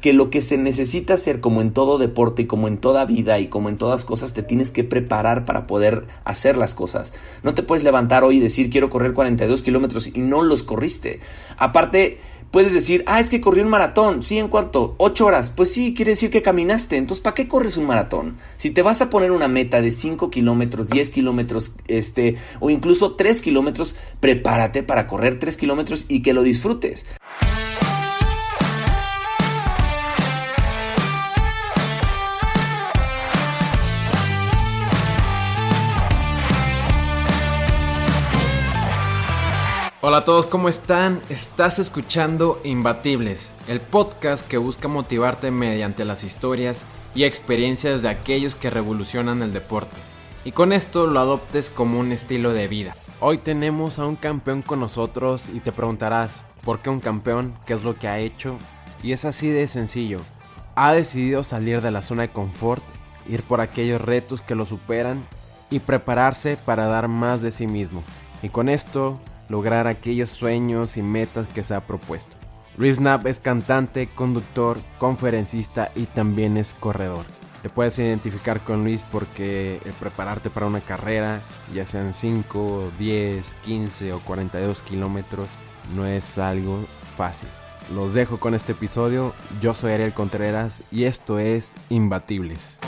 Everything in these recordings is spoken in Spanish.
que lo que se necesita hacer como en todo deporte y como en toda vida y como en todas cosas te tienes que preparar para poder hacer las cosas. No te puedes levantar hoy y decir quiero correr 42 kilómetros y no los corriste. Aparte, puedes decir, ah, es que corrí un maratón. Sí, ¿en cuánto? ¿Ocho horas? Pues sí, quiere decir que caminaste. Entonces, ¿para qué corres un maratón? Si te vas a poner una meta de 5 kilómetros, 10 kilómetros, este, o incluso 3 kilómetros, prepárate para correr 3 kilómetros y que lo disfrutes. Hola a todos, ¿cómo están? Estás escuchando Imbatibles, el podcast que busca motivarte mediante las historias y experiencias de aquellos que revolucionan el deporte. Y con esto lo adoptes como un estilo de vida. Hoy tenemos a un campeón con nosotros y te preguntarás, ¿por qué un campeón? ¿Qué es lo que ha hecho? Y es así de sencillo. Ha decidido salir de la zona de confort, ir por aquellos retos que lo superan y prepararse para dar más de sí mismo. Y con esto lograr aquellos sueños y metas que se ha propuesto. Knapp es cantante, conductor, conferencista y también es corredor. Te puedes identificar con Luis porque el prepararte para una carrera, ya sean 5, 10, 15 o 42 kilómetros, no es algo fácil. Los dejo con este episodio. Yo soy Ariel Contreras y esto es Imbatibles.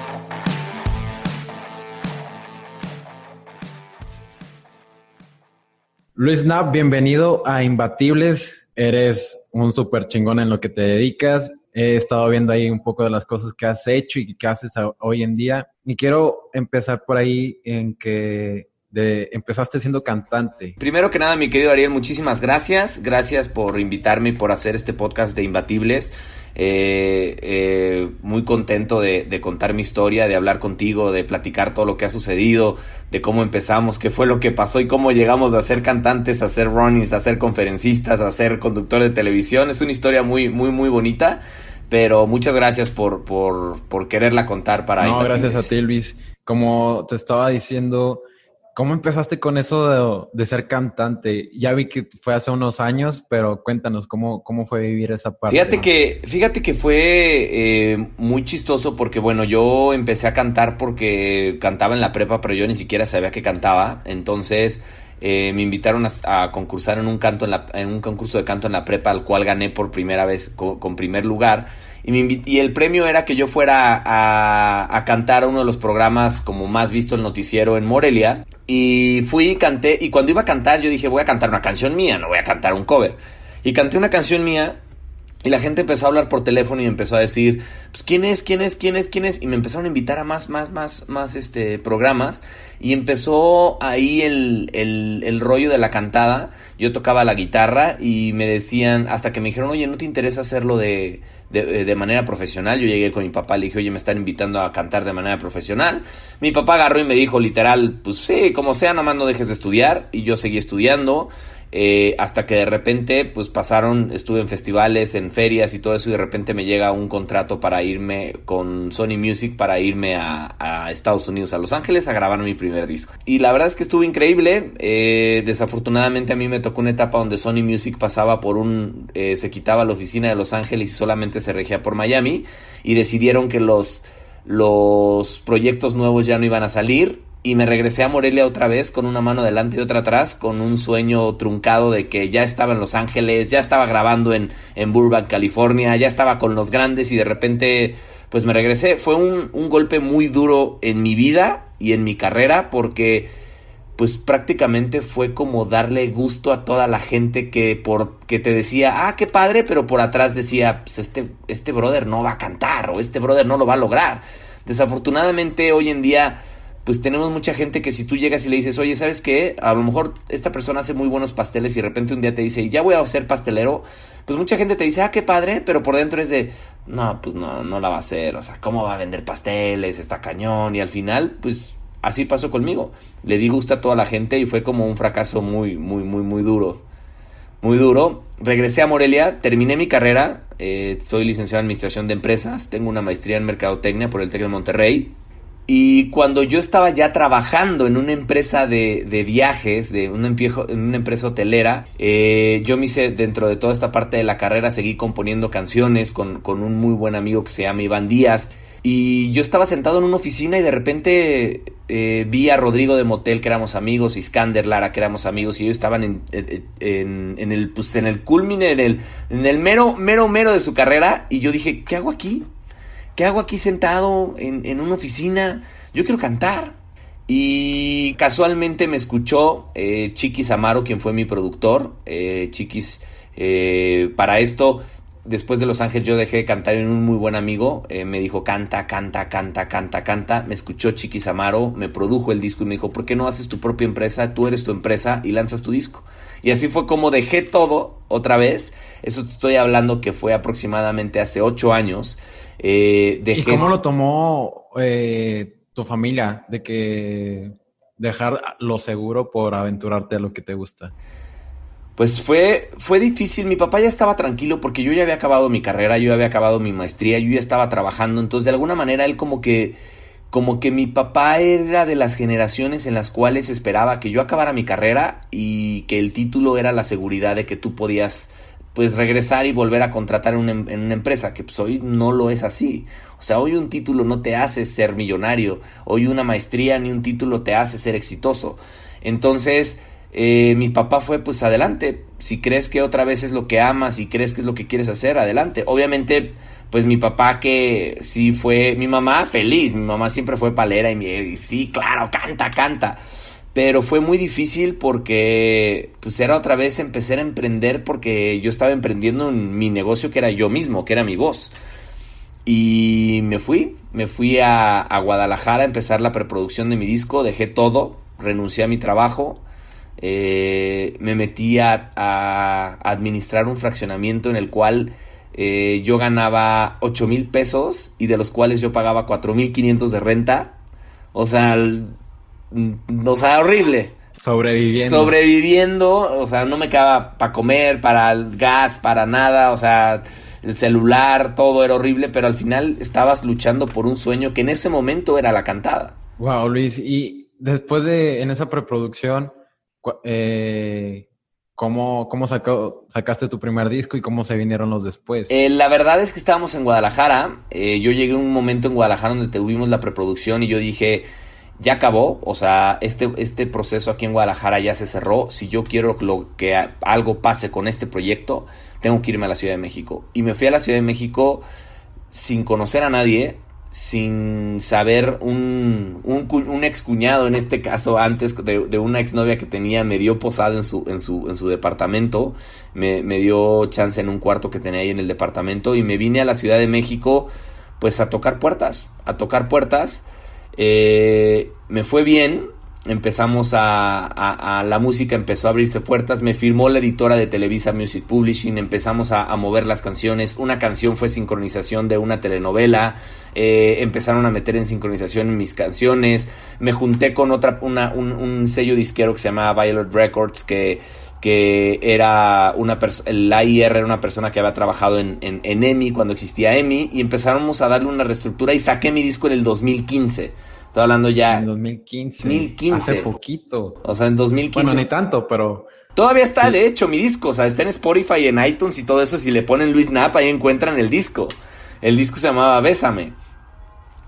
Luis Knapp, bienvenido a Imbatibles. Eres un súper chingón en lo que te dedicas. He estado viendo ahí un poco de las cosas que has hecho y que haces hoy en día. Y quiero empezar por ahí en que de, empezaste siendo cantante. Primero que nada, mi querido Ariel, muchísimas gracias. Gracias por invitarme y por hacer este podcast de Imbatibles. Eh, eh, muy contento de, contar mi historia, de hablar contigo, de platicar todo lo que ha sucedido, de cómo empezamos, qué fue lo que pasó y cómo llegamos a ser cantantes, a ser runnings, a ser conferencistas, a ser conductor de televisión. Es una historia muy, muy, muy bonita, pero muchas gracias por, por, por quererla contar para No, gracias a ti, Luis. Como te estaba diciendo, ¿Cómo empezaste con eso de, ser cantante? Ya vi que fue hace unos años, pero cuéntanos cómo, cómo fue vivir esa parte. Fíjate que, fíjate que fue eh, muy chistoso porque, bueno, yo empecé a cantar porque cantaba en la prepa, pero yo ni siquiera sabía que cantaba. Entonces eh, me invitaron a, concursar en un, canto en, la, en, un concurso de canto en la prepa, al cual gané por primera vez con primer lugar. Y, el premio era que yo fuera a, cantar a uno de los programas como más visto el noticiero en Morelia. Y fui y canté. Y cuando iba a cantar, yo dije, voy a cantar una canción mía, no voy a cantar un cover. Y canté una canción mía y la gente empezó a hablar por teléfono y empezó a decir, pues, ¿quién es? ¿quién es? ¿quién es? ¿quién es? Y me empezaron a invitar a más, más, más, más, este, programas. Y empezó ahí el, el, el rollo de la cantada. Yo tocaba la guitarra y me decían, hasta que me dijeron, oye, ¿no te interesa hacerlo de, de, de manera profesional? Yo llegué con mi papá, le dije, oye, me están invitando a cantar de manera profesional. Mi papá agarró y me dijo, literal, pues sí, como sea, nomás no dejes de estudiar. Y yo seguí estudiando. Eh, hasta que de repente pues pasaron, estuve en festivales, en ferias y todo eso y de repente me llega un contrato para irme con Sony Music para irme a, Estados Unidos, a Los Ángeles a grabar mi primer disco. Y la verdad es que estuvo increíble, eh, desafortunadamente a mí me tocó una etapa donde Sony Music pasaba por un, eh, se quitaba la oficina de Los Ángeles y solamente se regía por Miami y decidieron que los, los proyectos nuevos ya no iban a salir y me regresé a Morelia otra vez con una mano adelante y otra atrás, con un sueño truncado de que ya estaba en Los Ángeles, ya estaba grabando en, en Burbank, California, ya estaba con los grandes y de repente pues me regresé. Fue un, un golpe muy duro en mi vida y en mi carrera porque pues prácticamente fue como darle gusto a toda la gente que por que te decía, ah, qué padre, pero por atrás decía, pues este, este brother no va a cantar o este brother no lo va a lograr. Desafortunadamente hoy en día pues tenemos mucha gente que si tú llegas y le dices, oye, ¿sabes qué? A lo mejor esta persona hace muy buenos pasteles y de repente un día te dice, ya voy a ser pastelero, pues mucha gente te dice, ah, qué padre, pero por dentro es de, no, pues no, no la va a hacer, o sea, ¿cómo va a vender pasteles? Está cañón y al final, pues así pasó conmigo. Le di gusto a toda la gente y fue como un fracaso muy, muy, muy, muy duro. Muy duro. Regresé a Morelia, terminé mi carrera, eh, soy licenciado en Administración de Empresas, tengo una maestría en Mercadotecnia por el TEC de Monterrey Y cuando yo estaba ya trabajando en una empresa de, viajes, de una, en una empresa hotelera, eh, yo me hice dentro de toda esta parte de la carrera, seguí componiendo canciones con, con un muy buen amigo que se llama Iván Díaz. Y yo estaba sentado en una oficina y de repente eh, vi a Rodrigo de Motel, que éramos amigos, y Skander Lara, que éramos amigos, y ellos estaban en, en, el, pues, en el culmine, en el, en el mero, mero, mero de su carrera. Y yo dije, ¿qué hago aquí? ¿Qué hago aquí sentado en, una oficina? Yo quiero cantar. Y casualmente me escuchó eh, Chiquis Amaro, quien fue mi productor. Eh, Chiquis, eh, para esto después de Los Ángeles yo dejé de cantar en un muy buen amigo, eh, me dijo canta, canta, canta, canta, canta, me escuchó Chiquis Amaro, me produjo el disco y me dijo, ¿por qué no haces tu propia empresa? Tú eres tu empresa y lanzas tu disco. Y así fue como dejé todo otra vez, eso te estoy hablando que fue aproximadamente hace ocho años. Eh, ¿Y cómo lo tomó eh, tu familia de que dejar lo seguro por aventurarte a lo que te gusta? pues fue, fue difícil. Mi papá ya estaba tranquilo porque yo ya había acabado mi carrera, yo ya había acabado mi maestría, yo ya estaba trabajando. Entonces, de alguna manera, él como que, como que mi papá era de las generaciones en las cuales esperaba que yo acabara mi carrera y que el título era la seguridad de que tú podías pues regresar y volver a contratar en una, en una, empresa, que pues hoy no lo es así. O sea, hoy un título no te hace ser millonario, hoy una maestría ni un título te hace ser exitoso. Entonces, eh, mi papá fue pues adelante, si crees que otra vez es lo que amas, y crees que es lo que quieres hacer, adelante. Obviamente, pues mi papá que sí fue, mi mamá feliz, mi mamá siempre fue palera y, mi, sí, claro, canta, canta. Pero fue muy difícil porque pues era otra vez empezar a emprender porque yo estaba emprendiendo en mi negocio que era yo mismo, que era mi voz. Y me fui, me fui a, a Guadalajara a empezar la preproducción de mi disco, dejé todo, renuncié a mi trabajo eh, me metí a, administrar un fraccionamiento en el cual eh, yo ganaba 8 mil pesos y de los cuales yo pagaba 4 mil 500 de renta. O sea, o sea, horrible. Sobreviviendo. Sobreviviendo, o sea, no me quedaba para comer, para el gas, para nada, o sea, el celular, todo era horrible, pero al final estabas luchando por un sueño que en ese momento era la cantada. Wow, Luis, y después de en esa preproducción, eh, ¿Cómo, cómo sacaste tu primer disco y cómo se vinieron los después? Eh, la verdad es que estábamos en Guadalajara. Eh, yo llegué a un momento en Guadalajara donde tuvimos la preproducción y yo dije, ya acabó. O sea, este, este proceso aquí en Guadalajara ya se cerró. Si yo quiero lo, que algo pase con este proyecto, tengo que irme a la Ciudad de México. Y me fui a la Ciudad de México sin conocer a nadie, sin saber un, un, ex cuñado, en este caso antes de, de, una exnovia que tenía, me dio posada en su, en su, en su departamento, me, me, dio chance en un cuarto que tenía ahí en el departamento y me vine a la Ciudad de México pues a tocar puertas, a tocar puertas. Eh, me fue bien, empezamos a, la música empezó a abrirse puertas, me firmó la editora de Televisa Music Publishing, empezamos a, mover las canciones, una canción fue sincronización de una telenovela, eh, empezaron a meter en sincronización mis canciones, me junté con otra, un, sello disquero que se llamaba Violet Records que que era una el AIR era una persona que había trabajado en, en, en EMI cuando existía EMI y empezamos a darle una reestructura y saqué mi disco en el 2015 Estoy hablando ya. En 2015. 2015. Hace poquito. O sea, en 2015. Bueno, ni tanto, pero. Todavía está, de hecho, mi disco. O sea, está en Spotify, en iTunes y todo eso. Si le ponen Luis Napa, ahí encuentran el disco. El disco se llamaba Bésame.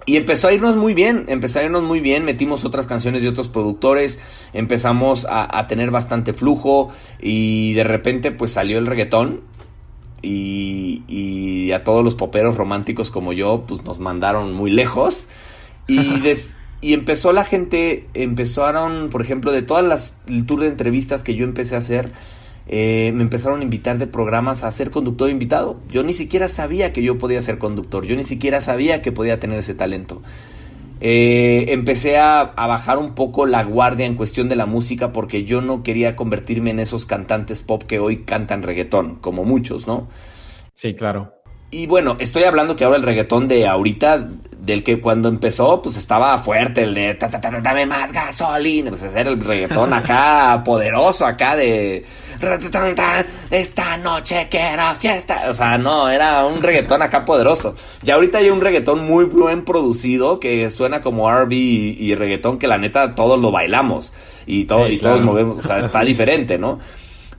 Y empezó a irnos muy bien, empezó a irnos muy bien, metimos otras canciones de otros productores, empezamos a, a, tener bastante flujo y de repente pues salió el reggaetón y, y, a todos los poperos románticos como yo pues nos mandaron muy lejos. Y, y empezó la gente, empezaron, por ejemplo, de todas las, el tour de entrevistas que yo empecé a hacer, eh, me empezaron a invitar de programas a ser conductor invitado. Yo ni siquiera sabía que yo podía ser conductor, yo ni siquiera sabía que podía tener ese talento. Eh, empecé a, a, bajar un poco la guardia en cuestión de la música porque yo no quería convertirme en esos cantantes pop que hoy cantan reggaetón, como muchos, ¿no? Sí, claro. Y bueno, estoy hablando que ahora el reggaetón de ahorita del que cuando empezó, pues estaba fuerte, el de ta, ta, ta, dame más gasolina, pues era el reggaetón acá, poderoso acá de esta noche quiero fiesta, o sea, no, era un reggaetón acá poderoso. Y ahorita hay un reggaetón muy buen producido que suena como RB y, reggaetón que la neta todos lo bailamos y, todo, y todos movemos, o sea, está diferente, ¿no?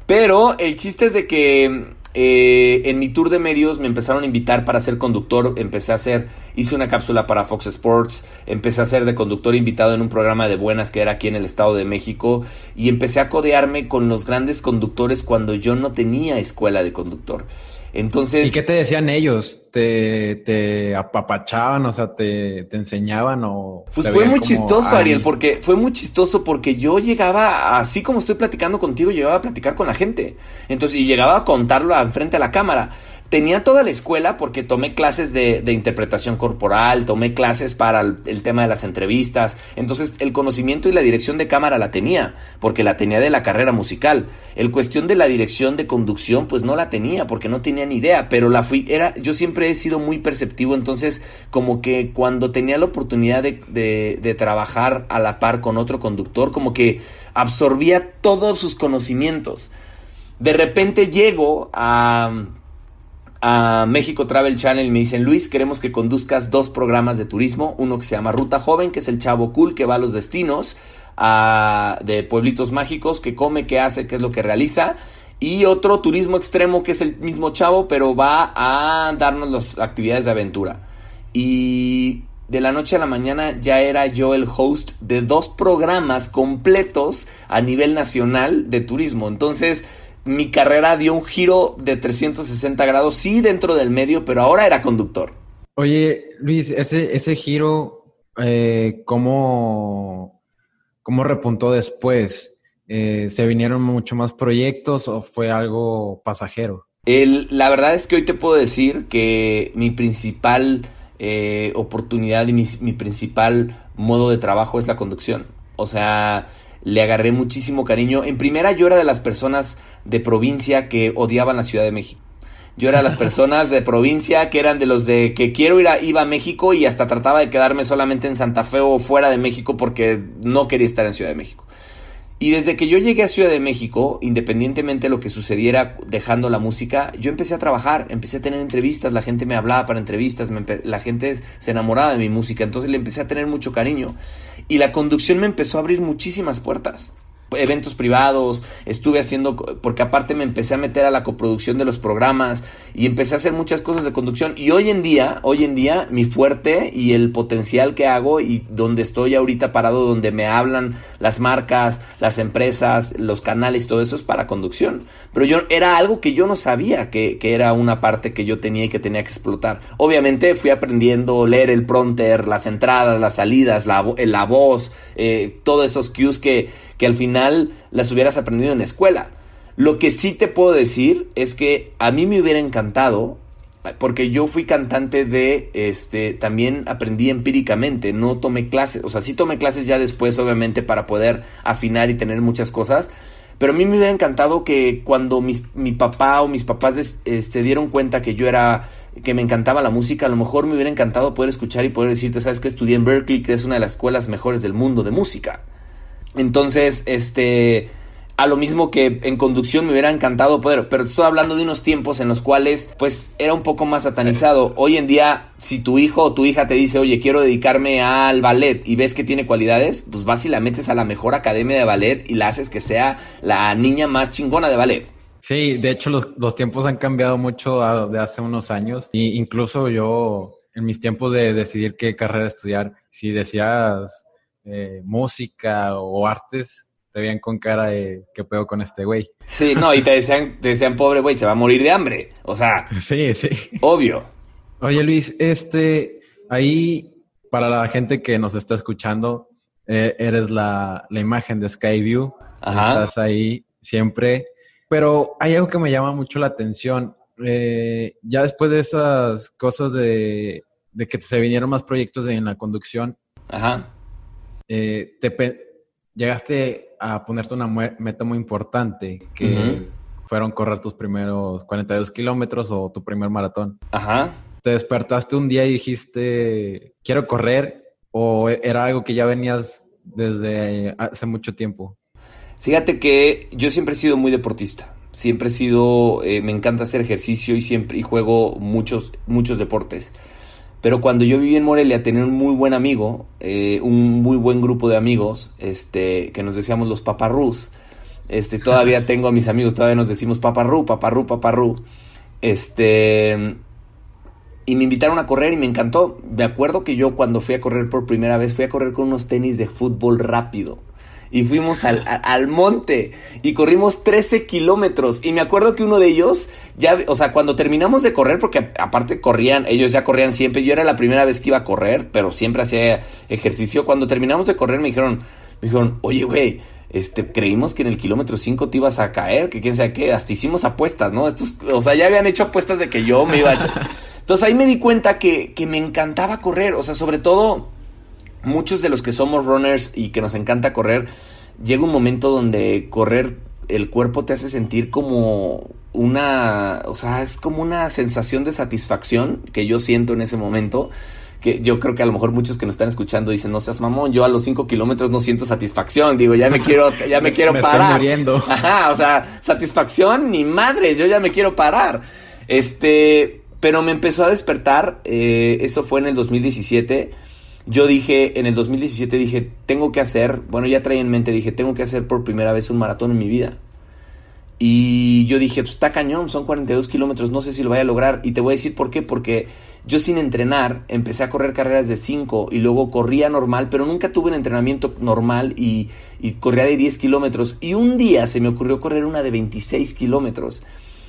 Pero el chiste es de que eh, en mi tour de medios me empezaron a invitar para ser conductor, empecé a hacer, hice una cápsula para Fox Sports, empecé a ser de conductor invitado en un programa de buenas que era aquí en el Estado de México y empecé a codearme con los grandes conductores cuando yo no tenía escuela de conductor. Entonces. ¿Y qué te decían ellos? ¿Te, te apapachaban? O sea, te, te enseñaban o. Pues fue muy chistoso, Ariel, porque fue muy chistoso porque yo llegaba, así como estoy platicando contigo, llegaba a platicar con la gente. Entonces, y llegaba a contarlo frente a la cámara tenía toda la escuela porque tomé clases de, interpretación corporal, tomé clases para el, tema de las entrevistas, entonces el conocimiento y la dirección de cámara la tenía, porque la tenía de la carrera musical. El cuestión de la dirección de conducción, pues no la tenía, porque no tenía ni idea, pero la fui, era, yo siempre he sido muy perceptivo, entonces como que cuando tenía la oportunidad de, de trabajar a la par con otro conductor, como que absorbía todos sus conocimientos. De repente llego a a México Travel Channel me dicen, Luis, queremos que conduzcas dos programas de turismo, uno que se llama Ruta Joven, que es el chavo cool que va a los destinos de pueblitos mágicos, que come, que hace, qué es lo que realiza, y otro turismo extremo que es el mismo chavo, pero va a darnos las actividades de aventura. Y de la noche a la mañana ya era yo el host de dos programas completos a nivel nacional de turismo. Entonces, mi carrera dio un giro de 360 grados, sí dentro del medio, pero ahora era conductor. Oye, Luis, ese, ese giro, eh, ¿cómo, ¿cómo, repuntó después? Eh, ¿Se vinieron mucho más proyectos o fue algo pasajero? El, la verdad es que hoy te puedo decir que mi principal eh, oportunidad y mi, mi principal modo de trabajo es la conducción. O sea, le agarré muchísimo cariño. En primera, yo era de las personas de provincia que odiaban la Ciudad de México. Yo era de las personas de provincia que eran de los de que quiero ir a, iba a México y hasta trataba de quedarme solamente en Santa Fe o fuera de México porque no quería estar en Ciudad de México. Y desde que yo llegué a Ciudad de México, independientemente de lo que sucediera dejando la música, yo empecé a trabajar, empecé a tener entrevistas, la gente me hablaba para entrevistas, la gente se enamoraba de mi música, entonces le empecé a tener mucho cariño. Y la conducción me empezó a abrir muchísimas puertas eventos privados, estuve haciendo, porque aparte me empecé a meter a la coproducción de los programas y empecé a hacer muchas cosas de conducción y hoy en día, hoy en día mi fuerte y el potencial que hago y donde estoy ahorita parado, donde me hablan las marcas, las empresas, los canales, todo eso es para conducción. Pero yo era algo que yo no sabía que, que era una parte que yo tenía y que tenía que explotar. Obviamente fui aprendiendo leer el pronter, las entradas, las salidas, la, la voz, eh, todos esos cues que que al final las hubieras aprendido en escuela. Lo que sí te puedo decir es que a mí me hubiera encantado, porque yo fui cantante de, este, también aprendí empíricamente, no tomé clases, o sea, sí tomé clases ya después, obviamente, para poder afinar y tener muchas cosas, pero a mí me hubiera encantado que cuando mi papá o mis papás este, dieron cuenta que yo era, que me encantaba la música, a lo mejor me hubiera encantado poder escuchar y poder decirte, sabes que estudié en Berkeley, que es una de las escuelas mejores del mundo de música. Entonces, este, a lo mismo que en conducción me hubiera encantado poder, pero estoy hablando de unos tiempos en los cuales pues era un poco más satanizado. Hoy en día, si tu hijo o tu hija te dice, oye, quiero dedicarme al ballet y ves que tiene cualidades, pues vas y la metes a la mejor academia de ballet y la haces que sea la niña más chingona de ballet. Sí, de hecho los, tiempos han cambiado mucho de hace unos años e incluso yo en mis tiempos de decidir qué carrera estudiar, si decías eh, música o artes, te veían con cara de qué pedo con este güey. Sí, no, y te decían, te decían, pobre güey, se va a morir de hambre. O sea, sí, sí. Obvio. Oye, Luis, este, ahí, para la gente que nos está escuchando, eh, eres la, imagen de Skyview. Estás ahí siempre. Pero hay algo que me llama mucho la atención. Eh, ya después de esas cosas de, de que se vinieron más proyectos en la conducción, Ajá eh, te llegaste a ponerte una meta muy importante, que fueron correr tus primeros 42 kilómetros o tu primer maratón. Ajá. ¿Te despertaste un día y dijiste, quiero correr? ¿O era algo que ya venías desde hace mucho tiempo? Fíjate que yo siempre he sido muy deportista. Siempre he sido, eh, me encanta hacer ejercicio y siempre y juego muchos, muchos deportes. Pero cuando yo viví en Morelia tenía un muy buen amigo, eh, un muy buen grupo de amigos, este, que nos decíamos los paparrús. Este, todavía tengo a mis amigos, todavía nos decimos paparrú, paparrú, paparrú. Este, y me invitaron a correr y me encantó. Me acuerdo que yo cuando fui a correr por primera vez fui a correr con unos tenis de fútbol rápido. Y fuimos al, al monte y corrimos 13 kilómetros. Y me acuerdo que uno de ellos, ya, o sea, cuando terminamos de correr, porque aparte corrían, ellos ya corrían siempre. Yo era la primera vez que iba a correr, pero siempre hacía ejercicio. Cuando terminamos de correr me dijeron, me dijeron, oye, güey, este, creímos que en el kilómetro 5 te ibas a caer, que quién sabe qué, hasta hicimos apuestas, ¿no? Estos, o sea, ya habían hecho apuestas de que yo me iba a... Entonces ahí me di cuenta que, que me encantaba correr, o sea, sobre todo muchos de los que somos runners y que nos encanta correr, llega un momento donde correr el cuerpo te hace sentir como una, o sea, es como una sensación de satisfacción que yo siento en ese momento. Que yo creo que a lo mejor muchos que nos están escuchando dicen, no seas mamón, yo a los 5 kilómetros no siento satisfacción, digo, ya me quiero, ya me quiero parar. Ajá, o sea, satisfacción ni madres, yo ya me quiero parar. Este, pero me empezó a despertar, eh, eso fue en el 2017. Yo dije, en el 2017 dije, tengo que hacer, bueno, ya traía en mente, dije, tengo que hacer por primera vez un maratón en mi vida. Y yo dije, pues está cañón, son 42 kilómetros, no sé si lo vaya a lograr. Y te voy a decir por qué, porque yo sin entrenar empecé a correr carreras de 5 y luego corría normal, pero nunca tuve un entrenamiento normal y, y corría de 10 kilómetros. Y un día se me ocurrió correr una de 26 kilómetros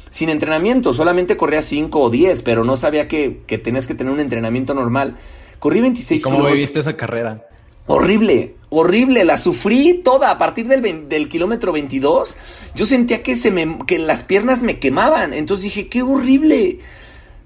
sin entrenamiento, solamente corría 5 o 10, pero no sabía que, que tenías que tener un entrenamiento normal. Corrí 26 ¿Cómo viviste esa carrera? Horrible, horrible, la sufrí toda a partir del, del kilómetro 22. Yo sentía que, se me, que las piernas me quemaban, entonces dije, qué horrible.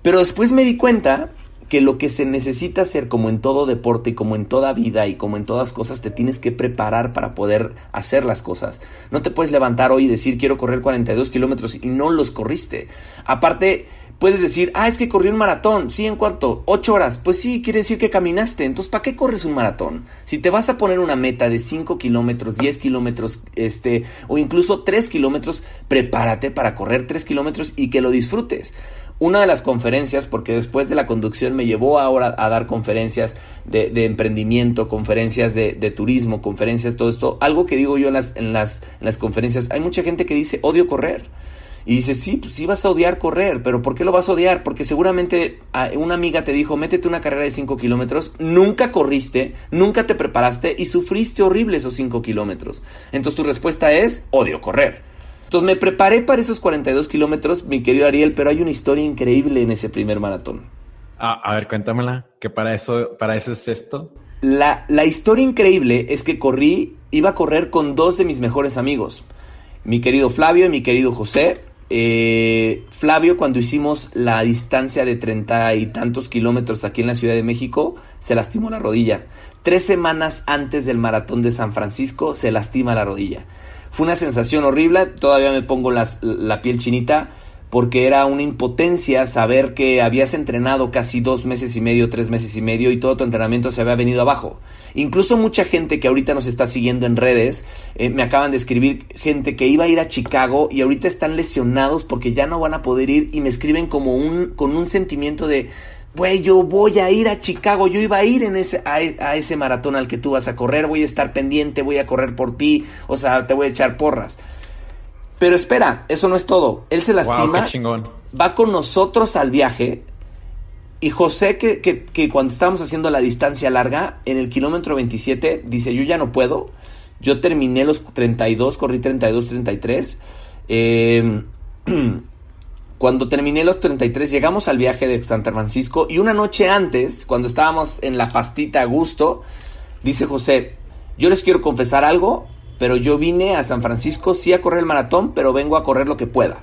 Pero después me di cuenta que lo que se necesita hacer como en todo deporte y como en toda vida y como en todas cosas te tienes que preparar para poder hacer las cosas. No te puedes levantar hoy y decir quiero correr 42 kilómetros y no los corriste. Aparte, puedes decir, ah, es que corrí un maratón. Sí, ¿en cuánto? ¿Ocho horas? Pues sí, quiere decir que caminaste. Entonces, ¿para qué corres un maratón? Si te vas a poner una meta de 5 kilómetros, 10 kilómetros, este, o incluso 3 kilómetros, prepárate para correr 3 kilómetros y que lo disfrutes una de las conferencias, porque después de la conducción me llevó ahora a dar conferencias de, emprendimiento, conferencias de, turismo, conferencias, todo esto, algo que digo yo en las, en, las, en las conferencias, hay mucha gente que dice odio correr. Y dice, sí, pues sí vas a odiar correr, pero ¿por qué lo vas a odiar? Porque seguramente ah, una amiga te dijo, métete una carrera de 5 kilómetros, nunca corriste, nunca te preparaste y sufriste horrible esos 5 kilómetros. Entonces tu respuesta es, odio correr. Entonces me preparé para esos 42 kilómetros, mi querido Ariel, pero hay una historia increíble en ese primer maratón. Ah, a ver, cuéntamela, que para eso, para eso es esto. La, la historia increíble es que corrí, iba a correr con dos de mis mejores amigos, mi querido Flavio y mi querido José. Eh, Flavio, cuando hicimos la distancia de treinta y tantos kilómetros aquí en la Ciudad de México, se lastimó la rodilla. Tres semanas antes del maratón de San Francisco, se lastima la rodilla. Fue una sensación horrible, todavía me pongo la piel chinita porque era una impotencia saber que habías entrenado casi dos meses y medio, tres meses y medio y todo tu entrenamiento se había venido abajo. Incluso mucha gente que ahorita nos está siguiendo en redes, eh, me acaban de escribir gente que iba a ir a Chicago y ahorita están lesionados porque ya no van a poder ir y me escriben como un, con un sentimiento de, güey, yo voy a ir a Chicago, yo iba a ir en ese, a, ese maratón al que tú vas a correr, voy a estar pendiente, voy a correr por ti, o sea, te voy a echar porras. Pero espera, eso no es todo. Él se lastima, va con nosotros al viaje. Y José, que, que, cuando estábamos haciendo la distancia larga, en el kilómetro 27, dice, yo ya no puedo. Yo terminé los 32, corrí 32, 33. Eh, Cuando terminé los 33 llegamos al viaje de San Francisco y una noche antes, cuando estábamos en la pastita a gusto, dice José, yo les quiero confesar algo, pero yo vine a San Francisco sí a correr el maratón, pero vengo a correr lo que pueda.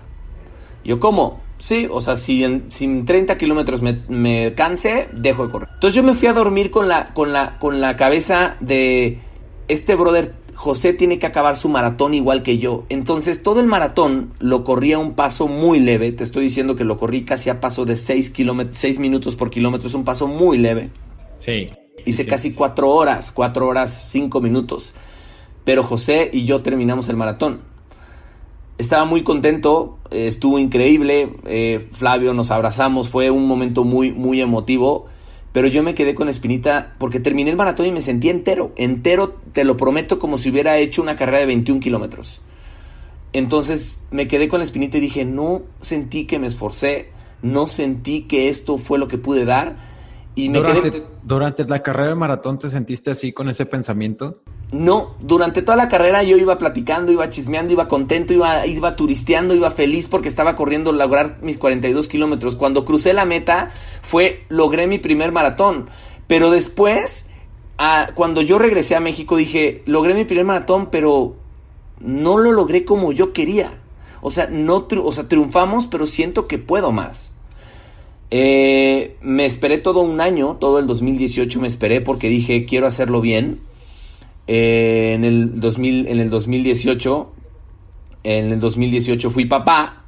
Yo, ¿cómo? Sí, o sea, si en, 30 kilómetros me, me, canse, dejo de correr. Entonces yo me fui a dormir con la, con la, con la cabeza de este brother José tiene que acabar su maratón igual que yo. Entonces todo el maratón lo corrí a un paso muy leve. Te estoy diciendo que lo corrí casi a paso de 6, 6 minutos por kilómetro. Es un paso muy leve. Sí. Hice casi 4 horas, 4 horas 5 minutos. Pero José y yo terminamos el maratón. Estaba muy contento, eh, estuvo increíble. Eh, Flavio, nos abrazamos, fue un momento muy, muy emotivo pero yo me quedé con espinita porque terminé el maratón y me sentí entero, entero, te lo prometo, como si hubiera hecho una carrera de 21 kilómetros. Entonces me quedé con la espinita y dije, no sentí que me esforcé, no sentí que esto fue lo que pude dar. Y me durante, quedé... durante la carrera de maratón te sentiste así con ese pensamiento? No, durante toda la carrera yo iba platicando, iba chismeando, iba contento, iba, iba turisteando, iba feliz porque estaba corriendo lograr mis 42 kilómetros. Cuando crucé la meta fue, logré mi primer maratón. Pero después, cuando yo regresé a México dije, logré mi primer maratón, pero no lo logré como yo quería. O sea, no o sea, triunfamos, pero siento que puedo más. Eh, me esperé todo un año, todo el 2018 me esperé porque dije, quiero hacerlo bien eh, en, el 2000, en el 2018, en el 2018 fui papá,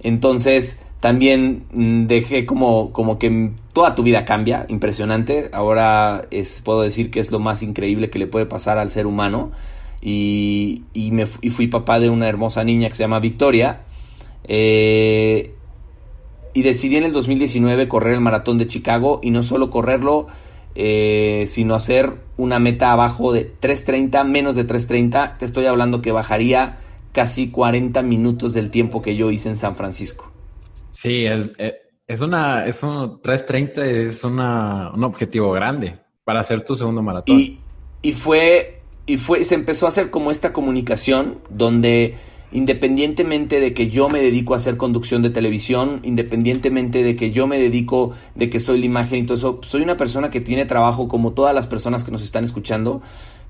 entonces también mm, dejé como, como que toda tu vida cambia, impresionante. Ahora es, puedo decir que es lo más increíble que le puede pasar al ser humano. Y, me, fui papá de una hermosa niña que se llama Victoria. Eh, y decidí en el 2019 correr el maratón de Chicago y no solo correrlo, eh, sino hacer una meta abajo de 3.30, menos de 3.30. Te estoy hablando que bajaría casi 40 minutos del tiempo que yo hice en San Francisco. Sí, es, eh, es una, es un 3.30 es una, un objetivo grande para hacer tu segundo maratón. Y, y fue, y fue, se empezó a hacer como esta comunicación donde independientemente de que yo me dedico a hacer conducción de televisión, independientemente de que yo me dedico, de que soy la imagen y todo eso, soy una persona que tiene trabajo como todas las personas que nos están escuchando,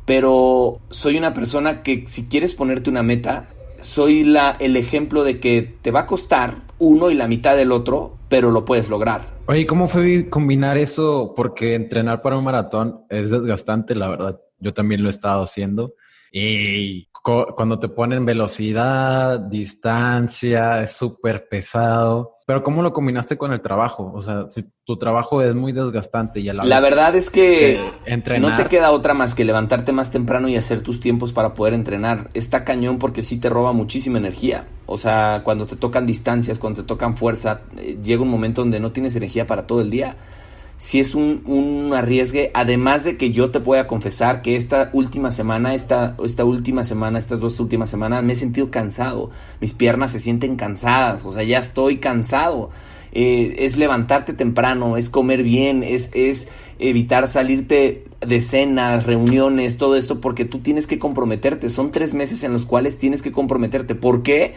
pero soy una persona que si quieres ponerte una meta, soy la, el ejemplo de que te va a costar uno y la mitad del otro, pero lo puedes lograr. Oye, ¿cómo fue combinar eso? Porque entrenar para un maratón es desgastante, la verdad. Yo también lo he estado haciendo. Y cuando te ponen velocidad, distancia, es súper pesado. Pero ¿cómo lo combinaste con el trabajo? O sea, si tu trabajo es muy desgastante y a la, la verdad es que no te queda otra más que levantarte más temprano y hacer tus tiempos para poder entrenar. Está cañón porque sí te roba muchísima energía. O sea, cuando te tocan distancias, cuando te tocan fuerza, eh, llega un momento donde no tienes energía para todo el día si es un, un, arriesgue, además de que yo te pueda confesar que esta última semana, esta, esta última semana, estas dos últimas semanas, me he sentido cansado, mis piernas se sienten cansadas, o sea, ya estoy cansado. Eh, es levantarte temprano, es comer bien, es, es evitar salirte de cenas, reuniones, todo esto, porque tú tienes que comprometerte. Son tres meses en los cuales tienes que comprometerte. ¿Por qué?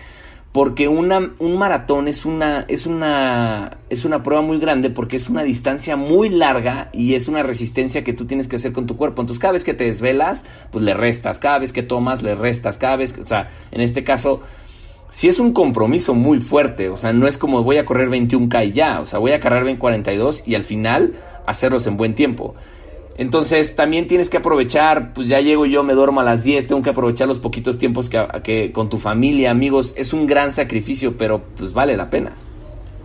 Una, un maratón es una, es, una, es una prueba muy grande porque es una distancia muy larga y es una resistencia que tú tienes que hacer con tu cuerpo. Entonces cada vez que te desvelas, pues le restas, cada vez que tomas, le restas, cada vez o sea, en este caso, si es un compromiso muy fuerte, o sea, no es como voy a correr 21K y ya, o sea, voy a correr 2042 y al final hacerlos en buen tiempo. Entonces también tienes que aprovechar, pues ya llego yo, me duermo a las 10, tengo que aprovechar los poquitos tiempos que, que con tu familia, amigos, es un gran sacrificio, pero pues vale la pena.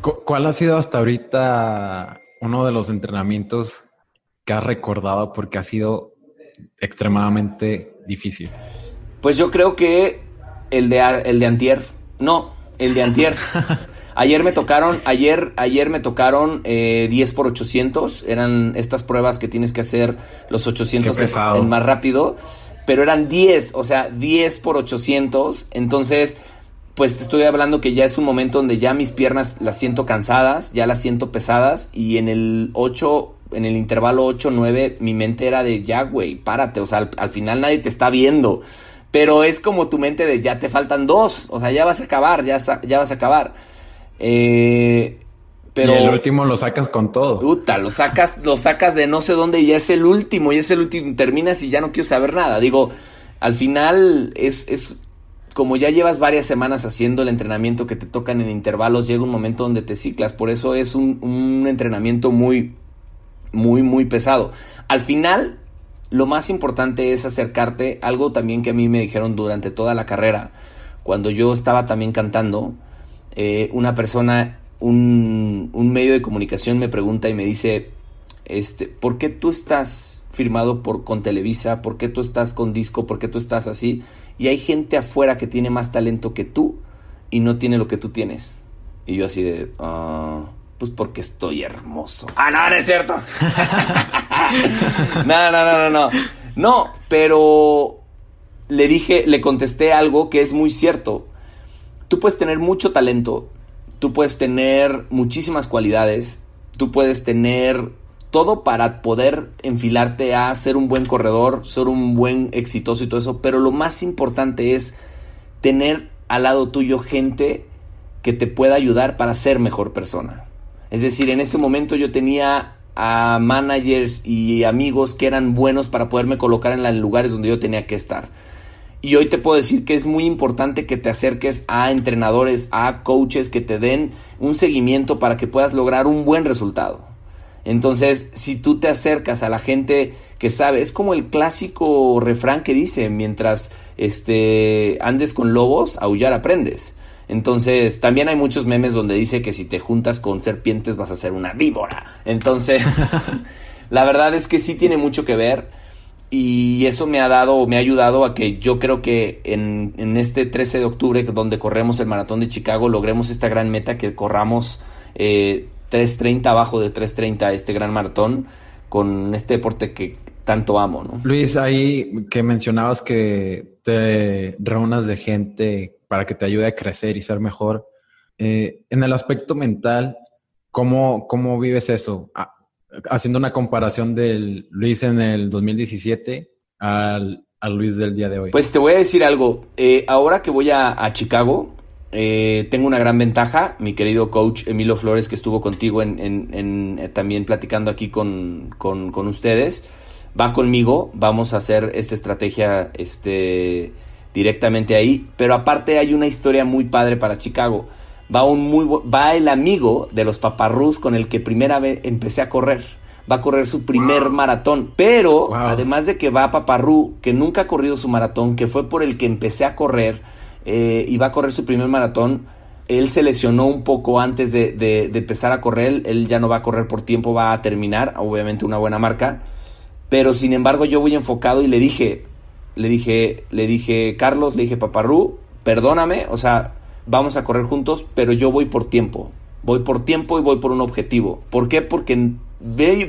¿Cuál ha sido hasta ahorita uno de los entrenamientos que has recordado porque ha sido extremadamente difícil? Pues yo creo que el de, el de antier, no, el de antier. Ayer me tocaron, ayer, ayer me tocaron eh, 10 por 800. Eran estas pruebas que tienes que hacer los 800 en, más rápido. Pero eran 10, o sea, 10 por 800. Entonces, pues te estoy hablando que ya es un momento donde ya mis piernas las siento cansadas, ya las siento pesadas. Y en el 8, en el intervalo 8, 9, mi mente era de ya, güey, párate. O sea, al, al final nadie te está viendo. Pero es como tu mente de ya te faltan dos. O sea, ya vas a acabar, ya, ya vas a acabar. Eh, pero, y el último lo sacas con todo. Puta, lo sacas, lo sacas de no sé dónde y ya es el último, y es el último. Terminas y ya no quiero saber nada. Digo, al final es, es como ya llevas varias semanas haciendo el entrenamiento que te tocan en intervalos, llega un momento donde te ciclas. Por eso es un, un entrenamiento muy, muy, muy pesado. Al final, lo más importante es acercarte, algo también que a mí me dijeron durante toda la carrera, cuando yo estaba también cantando, eh, una persona, un, un, medio de comunicación me pregunta y me dice, este, ¿por qué tú estás firmado por, con Televisa? ¿Por qué tú estás con disco? ¿Por qué tú estás así? Y hay gente afuera que tiene más talento que tú y no tiene lo que tú tienes. Y yo así de, uh, pues porque estoy hermoso. Ah, no, no es cierto. no, no, no, no, no. No, pero le dije, le contesté algo que es muy cierto. Tú puedes tener mucho talento, tú puedes tener muchísimas cualidades, tú puedes tener todo para poder enfilarte a ser un buen corredor, ser un buen exitoso y todo eso, pero lo más importante es tener al lado tuyo gente que te pueda ayudar para ser mejor persona. Es decir, en ese momento yo tenía a managers y amigos que eran buenos para poderme colocar en los lugares donde yo tenía que estar. Y hoy te puedo decir que es muy importante que te acerques a entrenadores, a coaches que te den un seguimiento para que puedas lograr un buen resultado. Entonces, si tú te acercas a la gente que sabe, es como el clásico refrán que dice, mientras este, andes con lobos, aullar aprendes. Entonces, también hay muchos memes donde dice que si te juntas con serpientes vas a ser una víbora. Entonces, la verdad es que sí tiene mucho que ver y eso me ha dado, me ha ayudado a que yo creo que en, en este 13 de octubre, donde corremos el maratón de Chicago, logremos esta gran meta que corramos eh, 3.30 abajo de 3.30 este gran maratón con este deporte que tanto amo, ¿no? Luis, ahí que mencionabas que te reúnas de gente para que te ayude a crecer y ser mejor. Eh, en el aspecto mental, ¿cómo, cómo vives eso? Haciendo una comparación del Luis en el 2017 al, al, Luis del día de hoy. Pues te voy a decir algo. Eh, ahora que voy a, a Chicago, eh, tengo una gran ventaja, mi querido coach Emilio Flores, que estuvo contigo en, en, eh, también platicando aquí con, con, con, ustedes, va conmigo, vamos a hacer esta estrategia este, directamente ahí, pero aparte hay una historia muy padre para Chicago. Va, un muy, va el amigo de los paparrús con el que primera vez empecé a correr. Va a correr su primer maratón, pero además de que va a Paparrú, que nunca ha corrido su maratón, que fue por el que empecé a correr, eh, y va a correr su primer maratón. Él se lesionó un poco antes de, empezar a correr. Él ya no va a correr por tiempo, va a terminar. Obviamente una buena marca. Pero sin embargo, yo voy enfocado y le dije, le dije, le dije, Carlos, le dije, Paparrú, perdóname, o sea, vamos a correr juntos, pero yo voy por tiempo. Voy por tiempo y voy por un objetivo. ¿Por qué? Porque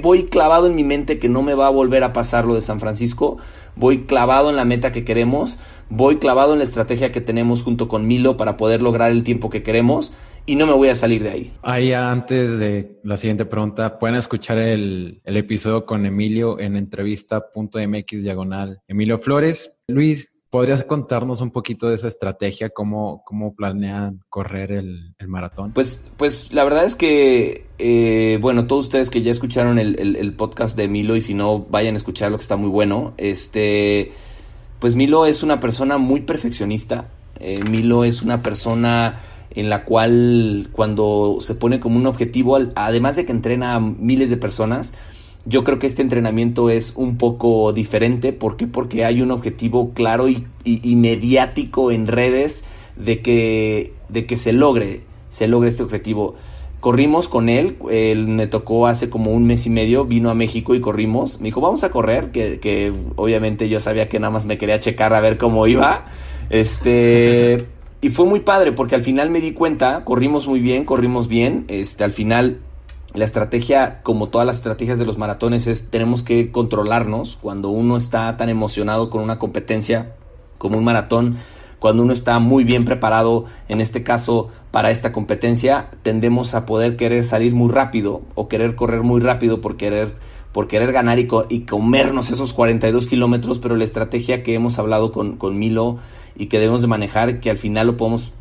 voy clavado en mi mente que no me va a volver a pasar lo de San Francisco. Voy clavado en la meta que queremos. Voy clavado en la estrategia que tenemos junto con Milo para poder lograr el tiempo que queremos. Y no me voy a salir de ahí. Ahí antes de la siguiente pregunta, pueden escuchar el, el episodio con Emilio en entrevista.mx diagonal Emilio Flores. Luis, ¿Podrías contarnos un poquito de esa estrategia? ¿Cómo, cómo planean correr el, el maratón? Pues, pues la verdad es que, eh, bueno, todos ustedes que ya escucharon el, el, podcast de Milo y si no, vayan a escuchar lo que está muy bueno. Este, pues Milo es una persona muy perfeccionista. Eh, Milo es una persona en la cual cuando se pone como un objetivo, además de que entrena a miles de personas, yo creo que este entrenamiento es un poco diferente. ¿Por qué? Porque hay un objetivo claro y, mediático en redes de que, de que se logre, se logre este objetivo. Corrimos con él, él me tocó hace como un mes y medio, vino a México y corrimos. Me dijo, vamos a correr, que, que obviamente yo sabía que nada más me quería checar a ver cómo iba. Este, y fue muy padre porque al final me di cuenta, corrimos muy bien, corrimos bien. Este, al final la estrategia, como todas las estrategias de los maratones, es tenemos que controlarnos cuando uno está tan emocionado con una competencia como un maratón. Cuando uno está muy bien preparado, en este caso para esta competencia, tendemos a poder querer salir muy rápido o querer correr muy rápido por querer, por querer ganar y, y comernos esos 42 kilómetros, pero la estrategia que hemos hablado con, con Milo y que debemos de manejar, que al final lo podemos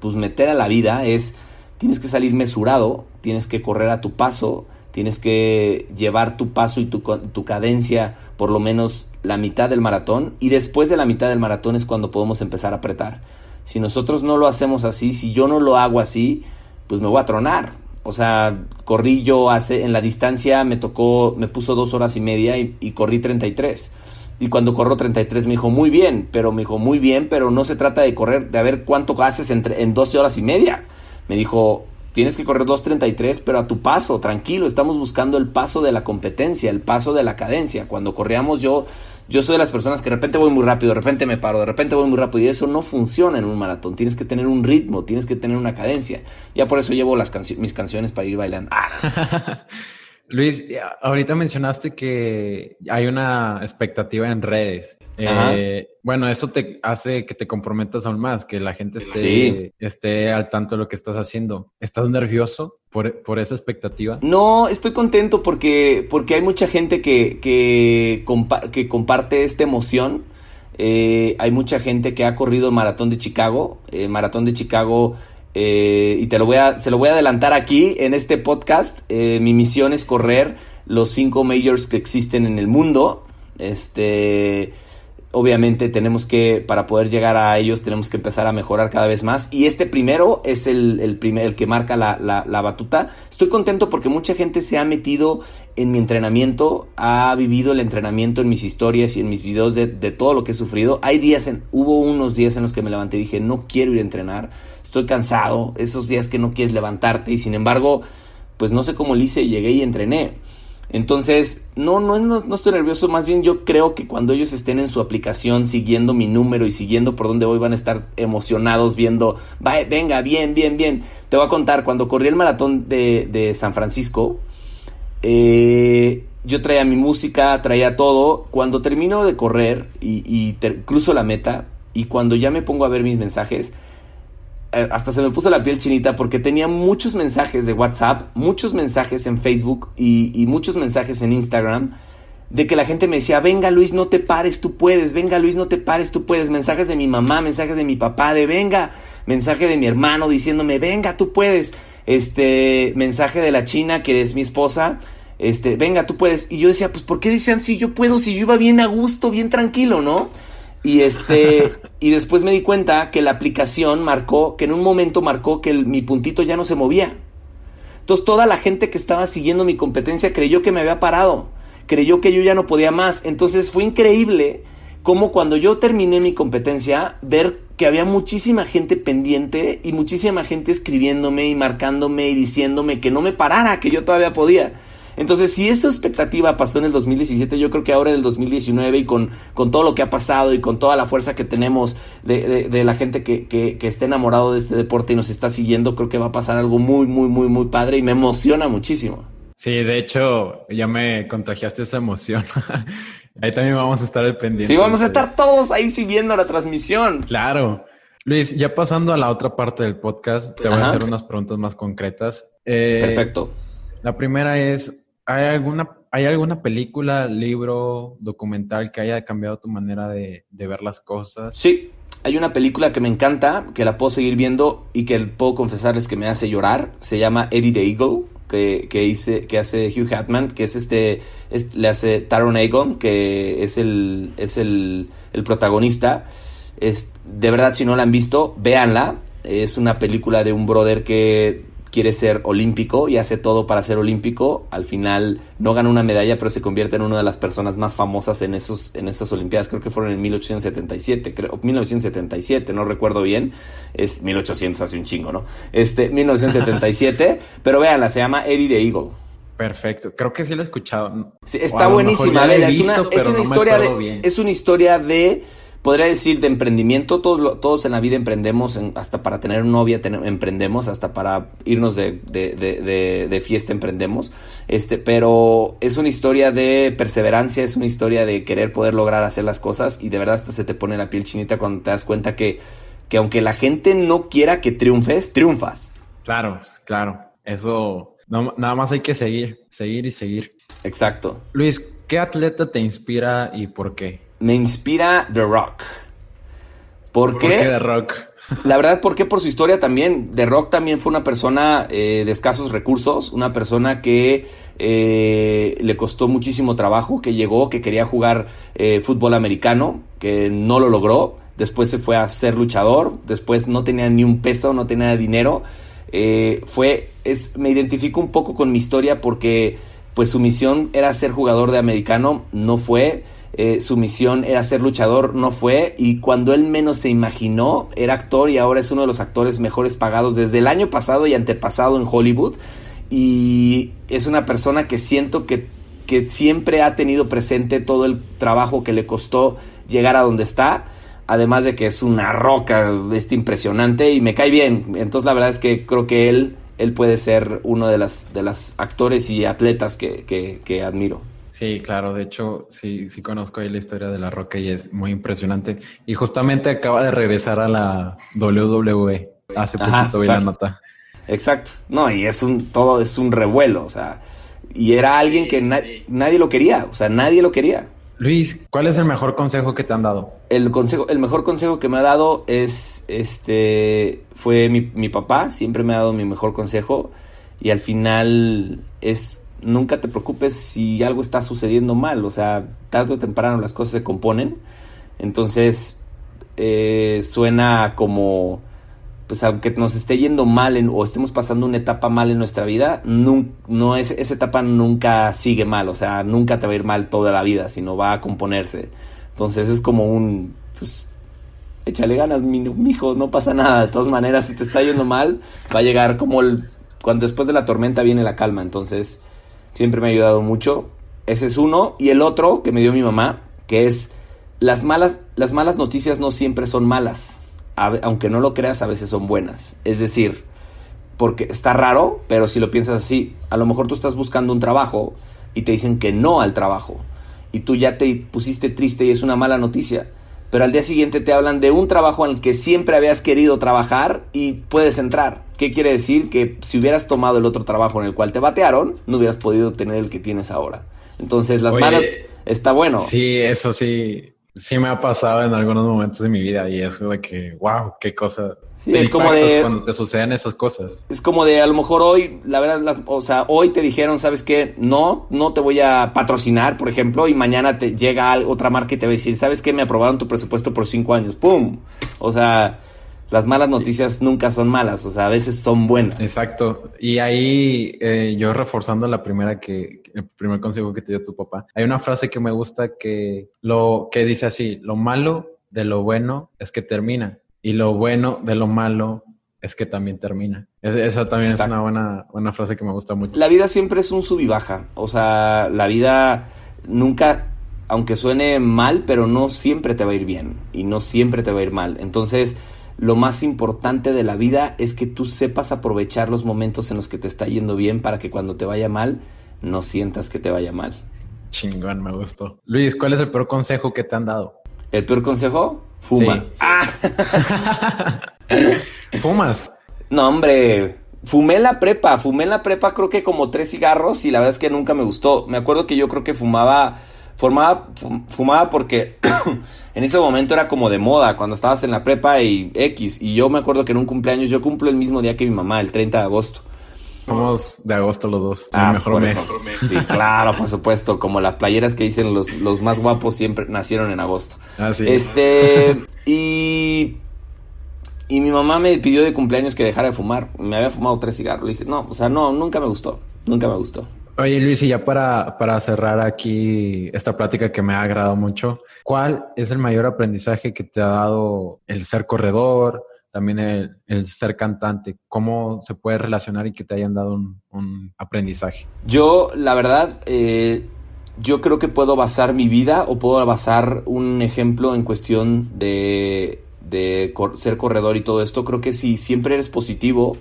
pues, meter a la vida, es tienes que salir mesurado, tienes que correr a tu paso, tienes que llevar tu paso y tu, tu, cadencia por lo menos la mitad del maratón y después de la mitad del maratón es cuando podemos empezar a apretar. Si nosotros no lo hacemos así, si yo no lo hago así, pues me voy a tronar. O sea, corrí yo hace, en la distancia me tocó, me puso dos horas y media y, corrí 33. Y cuando corro 33 me dijo, muy bien, pero me dijo, muy bien, pero no se trata de correr, de ver cuánto haces entre, en 12 horas y media. Me dijo, tienes que correr 2.33, pero a tu paso, tranquilo, estamos buscando el paso de la competencia, el paso de la cadencia. Cuando corríamos yo yo soy de las personas que de repente voy muy rápido, de repente me paro, de repente voy muy rápido y eso no funciona en un maratón. Tienes que tener un ritmo, tienes que tener una cadencia. Ya por eso llevo las mis canciones para ir bailando. Luis, ahorita mencionaste que hay una expectativa en redes. Eh, bueno, eso te hace que te comprometas aún más, que la gente esté, esté al tanto de lo que estás haciendo. ¿Estás nervioso por, esa expectativa? No, estoy contento porque, porque hay mucha gente que, que, que comparte esta emoción. Eh, hay mucha gente que ha corrido el maratón de Chicago. El maratón de Chicago eh, y te lo voy a, se lo voy a adelantar aquí en este podcast. Eh, mi misión es correr los cinco majors que existen en el mundo. Este, obviamente tenemos que, para poder llegar a ellos, tenemos que empezar a mejorar cada vez más. Y este primero es el, el, primer, el que marca la, la, batuta. Estoy contento porque mucha gente se ha metido en mi entrenamiento, ha vivido el entrenamiento en mis historias y en mis videos de, de todo lo que he sufrido. Hay días, en, hubo unos días en los que me levanté y dije, no quiero ir a entrenar estoy cansado, esos días que no quieres levantarte y sin embargo, pues no sé cómo le hice, llegué y entrené. Entonces, no, no, no, estoy nervioso, más bien yo creo que cuando ellos estén en su aplicación siguiendo mi número y siguiendo por dónde voy van a estar emocionados viendo, venga, bien, bien, bien. Te voy a contar, cuando corrí el maratón de, San Francisco, eh, yo traía mi música, traía todo. Cuando termino de correr y, cruzo la meta y cuando ya me pongo a ver mis mensajes, hasta se me puso la piel chinita porque tenía muchos mensajes de WhatsApp, muchos mensajes en Facebook y, muchos mensajes en Instagram de que la gente me decía, venga Luis, no te pares, tú puedes, venga Luis, no te pares, tú puedes, mensajes de mi mamá, mensajes de mi papá, de venga, mensaje de mi hermano diciéndome, venga, tú puedes, este, mensaje de la china que es mi esposa, este, venga, tú puedes, y yo decía, pues, ¿por qué dicen si yo puedo, si yo iba bien a gusto, bien tranquilo, ¿no? Y este, y después me di cuenta que la aplicación marcó, que en un momento marcó que mi puntito ya no se movía. Entonces toda la gente que estaba siguiendo mi competencia creyó que me había parado, creyó que yo ya no podía más. Entonces fue increíble como cuando yo terminé mi competencia, ver que había muchísima gente pendiente y muchísima gente escribiéndome y marcándome y diciéndome que no me parara, que yo todavía podía. Entonces, si esa expectativa pasó en el 2017, yo creo que ahora en el 2019 y con, con todo lo que ha pasado y con toda la fuerza que tenemos de, de, la gente que, que, que, esté enamorado de este deporte y nos está siguiendo, creo que va a pasar algo muy, muy, muy, muy padre y me emociona muchísimo. Sí, de hecho, ya me contagiaste esa emoción. ahí también vamos a estar al pendiente. Sí, vamos a estar todos ahí siguiendo la transmisión. Claro. Luis, ya pasando a la otra parte del podcast, te voy a hacer unas preguntas más concretas. Eh, Perfecto. La primera es, ¿Hay alguna, ¿Hay alguna película, libro, documental que haya cambiado tu manera de, ver las cosas? Sí, hay una película que me encanta, que la puedo seguir viendo y que puedo confesarles que me hace llorar. Se llama Eddie the Eagle, que, que, hice, que hace Hugh Hatman, que es este, le hace Taron Egon, que es el, es el, el protagonista. Es, de verdad, si no la han visto, véanla. Es una película de un brother que quiere ser olímpico y hace todo para ser olímpico. Al final no gana una medalla, pero se convierte en una de las personas más famosas en, esos, en esas Olimpiadas. Creo que fueron en 1877, creo, 1977, no recuerdo bien. Es 1800, hace un chingo, ¿no? Este, 1977, pero véanla, se llama Eddie the Eagle. Perfecto, creo que sí la he escuchado. está buenísima, es, una, es una historia de, es una historia de podría decir de emprendimiento, todos, todos en la vida emprendemos, hasta para tener novia emprendemos, hasta para irnos de, de, de, fiesta emprendemos, este, pero es una historia de perseverancia, es una historia de querer poder lograr hacer las cosas y de verdad hasta se te pone la piel chinita cuando te das cuenta que, que aunque la gente no quiera que triunfes, triunfas. Claro, claro, eso nada más hay que seguir, seguir y seguir. Exacto. Luis, ¿qué atleta te inspira y por qué? Me inspira The Rock. ¿Por, qué? The Rock? La verdad, ¿por qué? Por su historia también. The Rock también fue una persona eh, de escasos recursos, una persona que eh, le costó muchísimo trabajo, que llegó, que quería jugar eh, fútbol americano, que no lo logró. Después se fue a ser luchador, después no tenía ni un peso, no tenía dinero. fue, es, me identifico un poco con mi historia porque pues su misión era ser jugador de americano, no fue eh, su misión era ser luchador, no fue, y cuando él menos se imaginó, era actor y ahora es uno de los actores mejores pagados desde el año pasado y antepasado en Hollywood, y es una persona que siento que, que siempre ha tenido presente todo el trabajo que le costó llegar a donde está, además de que es una roca este impresionante y me cae bien, entonces la verdad es que creo que él, él puede ser uno de las, de las actores y atletas que, que, que admiro. Sí, claro, de hecho, sí, sí conozco ahí la historia de La Roca y es muy impresionante. Y justamente acaba de regresar a la WWE. Hace poquito vi la nota. Exacto. No, y es un, todo es un revuelo, o sea, y era alguien que nadie lo quería, o sea, nadie lo quería. Luis, ¿cuál es el mejor consejo que te han dado? El consejo, el mejor consejo que me ha dado es, este, fue mi, mi papá, siempre me ha dado mi mejor consejo y al final es nunca te preocupes si algo está sucediendo mal, o sea, tarde o temprano las cosas se componen, entonces eh, suena como, pues aunque nos esté yendo mal o estemos pasando una etapa mal en nuestra vida, no, es, esa etapa nunca sigue mal, o sea, nunca te va a ir mal toda la vida, sino va a componerse. Entonces es como un, pues, échale ganas, mi, hijo, no pasa nada. De todas maneras, si te está yendo mal, va a llegar como el, cuando después de la tormenta viene la calma. Entonces, siempre me ha ayudado mucho. Ese es uno. Y el otro que me dio mi mamá, que es las malas, las malas noticias no siempre son malas. aunque no lo creas, a veces son buenas. Es decir, porque está raro, pero si lo piensas así, a lo mejor tú estás buscando un trabajo y te dicen que no al trabajo. Y tú ya te pusiste triste y es una mala noticia. Pero al día siguiente te hablan de un trabajo el que siempre habías querido trabajar y puedes entrar. ¿Qué quiere decir? Que si hubieras tomado el otro trabajo en el cual te batearon, no hubieras podido tener el que tienes ahora. Entonces, las manos está bueno. Sí, eso sí, sí me ha pasado en algunos momentos de mi vida y es de que, wow, qué cosa. Sí, es como de cuando te suceden esas cosas. Es como de a lo mejor hoy, la verdad, las, o sea, hoy te dijeron, sabes qué, no, no te voy a patrocinar, por ejemplo, y mañana te llega otra marca y te va a decir, sabes qué, me aprobaron tu presupuesto por cinco años, pum, o sea las malas noticias nunca son malas, o sea, a veces son buenas. Exacto. Y ahí eh, yo reforzando la primera que, el primer consejo que te dio tu papá, hay una frase que me gusta que lo que dice así, lo malo de lo bueno es que termina y lo bueno de lo malo es que también termina. esa también es una buena, buena frase que me gusta mucho. La vida siempre es un sub y baja, o sea, la vida nunca aunque suene mal, pero no siempre te va a ir bien y no siempre te va a ir mal. Entonces, lo más importante de la vida es que tú sepas aprovechar los momentos en los que te está yendo bien para que cuando te vaya mal, no sientas que te vaya mal. Chingón, me gustó. Luis, ¿cuál es el peor consejo que te han dado? ¿El peor consejo? Fuma. Ah. ¿Fumas? No, hombre. Fumé en la prepa. Fumé en la prepa creo que como tres cigarros y la verdad es que nunca me gustó. Me acuerdo que yo creo que fumaba Formaba, fumaba porque en ese momento era como de moda, cuando estabas en la prepa y X. Y yo me acuerdo que en un cumpleaños, yo cumplo el mismo día que mi mamá, el 30 de agosto. Somos de agosto los dos. Ah, mejor mes. Sí, claro, por supuesto. Como las playeras que dicen los, los más guapos siempre nacieron en agosto. Ah, sí. Este, y, y mi mamá me pidió de cumpleaños que dejara de fumar. Me había fumado tres cigarros. Le dije, no, o sea, no, nunca me gustó. Nunca me gustó. Oye Luis, y ya para, para cerrar aquí esta plática que me ha agradado mucho, ¿cuál es el mayor aprendizaje que te ha dado el ser corredor, también el, ser cantante? ¿Cómo se puede relacionar y que te hayan dado un, aprendizaje? Yo, la verdad, eh, yo creo que puedo basar mi vida o puedo basar un ejemplo en cuestión de, de ser corredor y todo esto. Creo que si siempre eres positivo,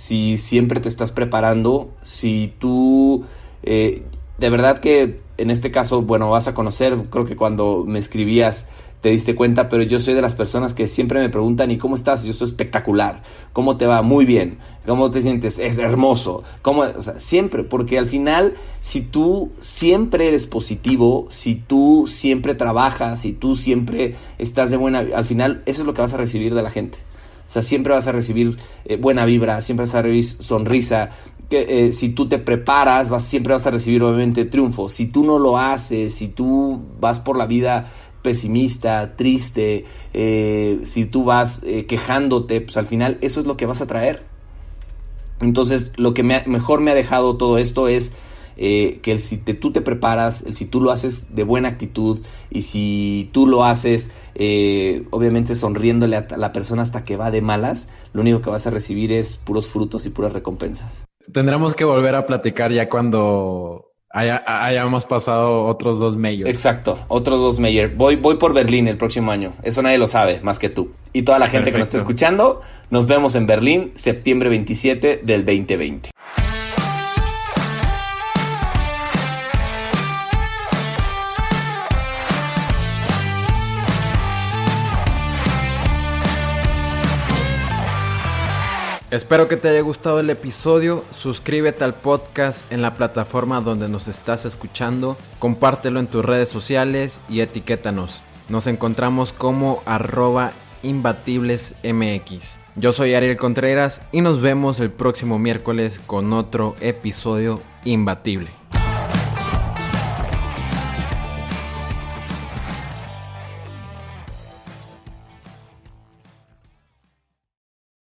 si siempre te estás preparando, si tú, eh, de verdad que en este caso, bueno, vas a conocer, creo que cuando me escribías te diste cuenta, pero yo soy de las personas que siempre me preguntan, ¿y cómo estás? Yo estoy espectacular, ¿cómo te va? Muy bien, ¿cómo te sientes? Es hermoso, ¿cómo? O sea, siempre, porque al final, si tú siempre eres positivo, si tú siempre trabajas, si tú siempre estás de buena, al final, eso es lo que vas a recibir de la gente. O sea, siempre vas a recibir eh, buena vibra, siempre vas a recibir sonrisa. Que, eh, si tú te preparas, vas, siempre vas a recibir obviamente triunfo. Si tú no lo haces, si tú vas por la vida pesimista, triste, eh, si tú vas quejándote, pues al final eso es lo que vas a traer. Entonces, lo que mejor me ha dejado todo esto es eh, que el, si tú te preparas, el si tú lo haces de buena actitud y si tú lo haces eh, obviamente sonriéndole a la persona hasta que va de malas, lo único que vas a recibir es puros frutos y puras recompensas. Tendremos que volver a platicar ya cuando hayamos pasado otros dos mayors. Exacto, otros dos mayors. Voy, voy por Berlín el próximo año. Eso nadie lo sabe, más que tú. Y toda la gente que nos está escuchando, nos vemos en Berlín, septiembre 27 del 2020. Espero que te haya gustado el episodio. Suscríbete al podcast en la plataforma donde nos estás escuchando. Compártelo en tus redes sociales y etiquétanos. Nos encontramos como arroba imbatiblesmx. Yo soy Ariel Contreras y nos vemos el próximo miércoles con otro episodio imbatible.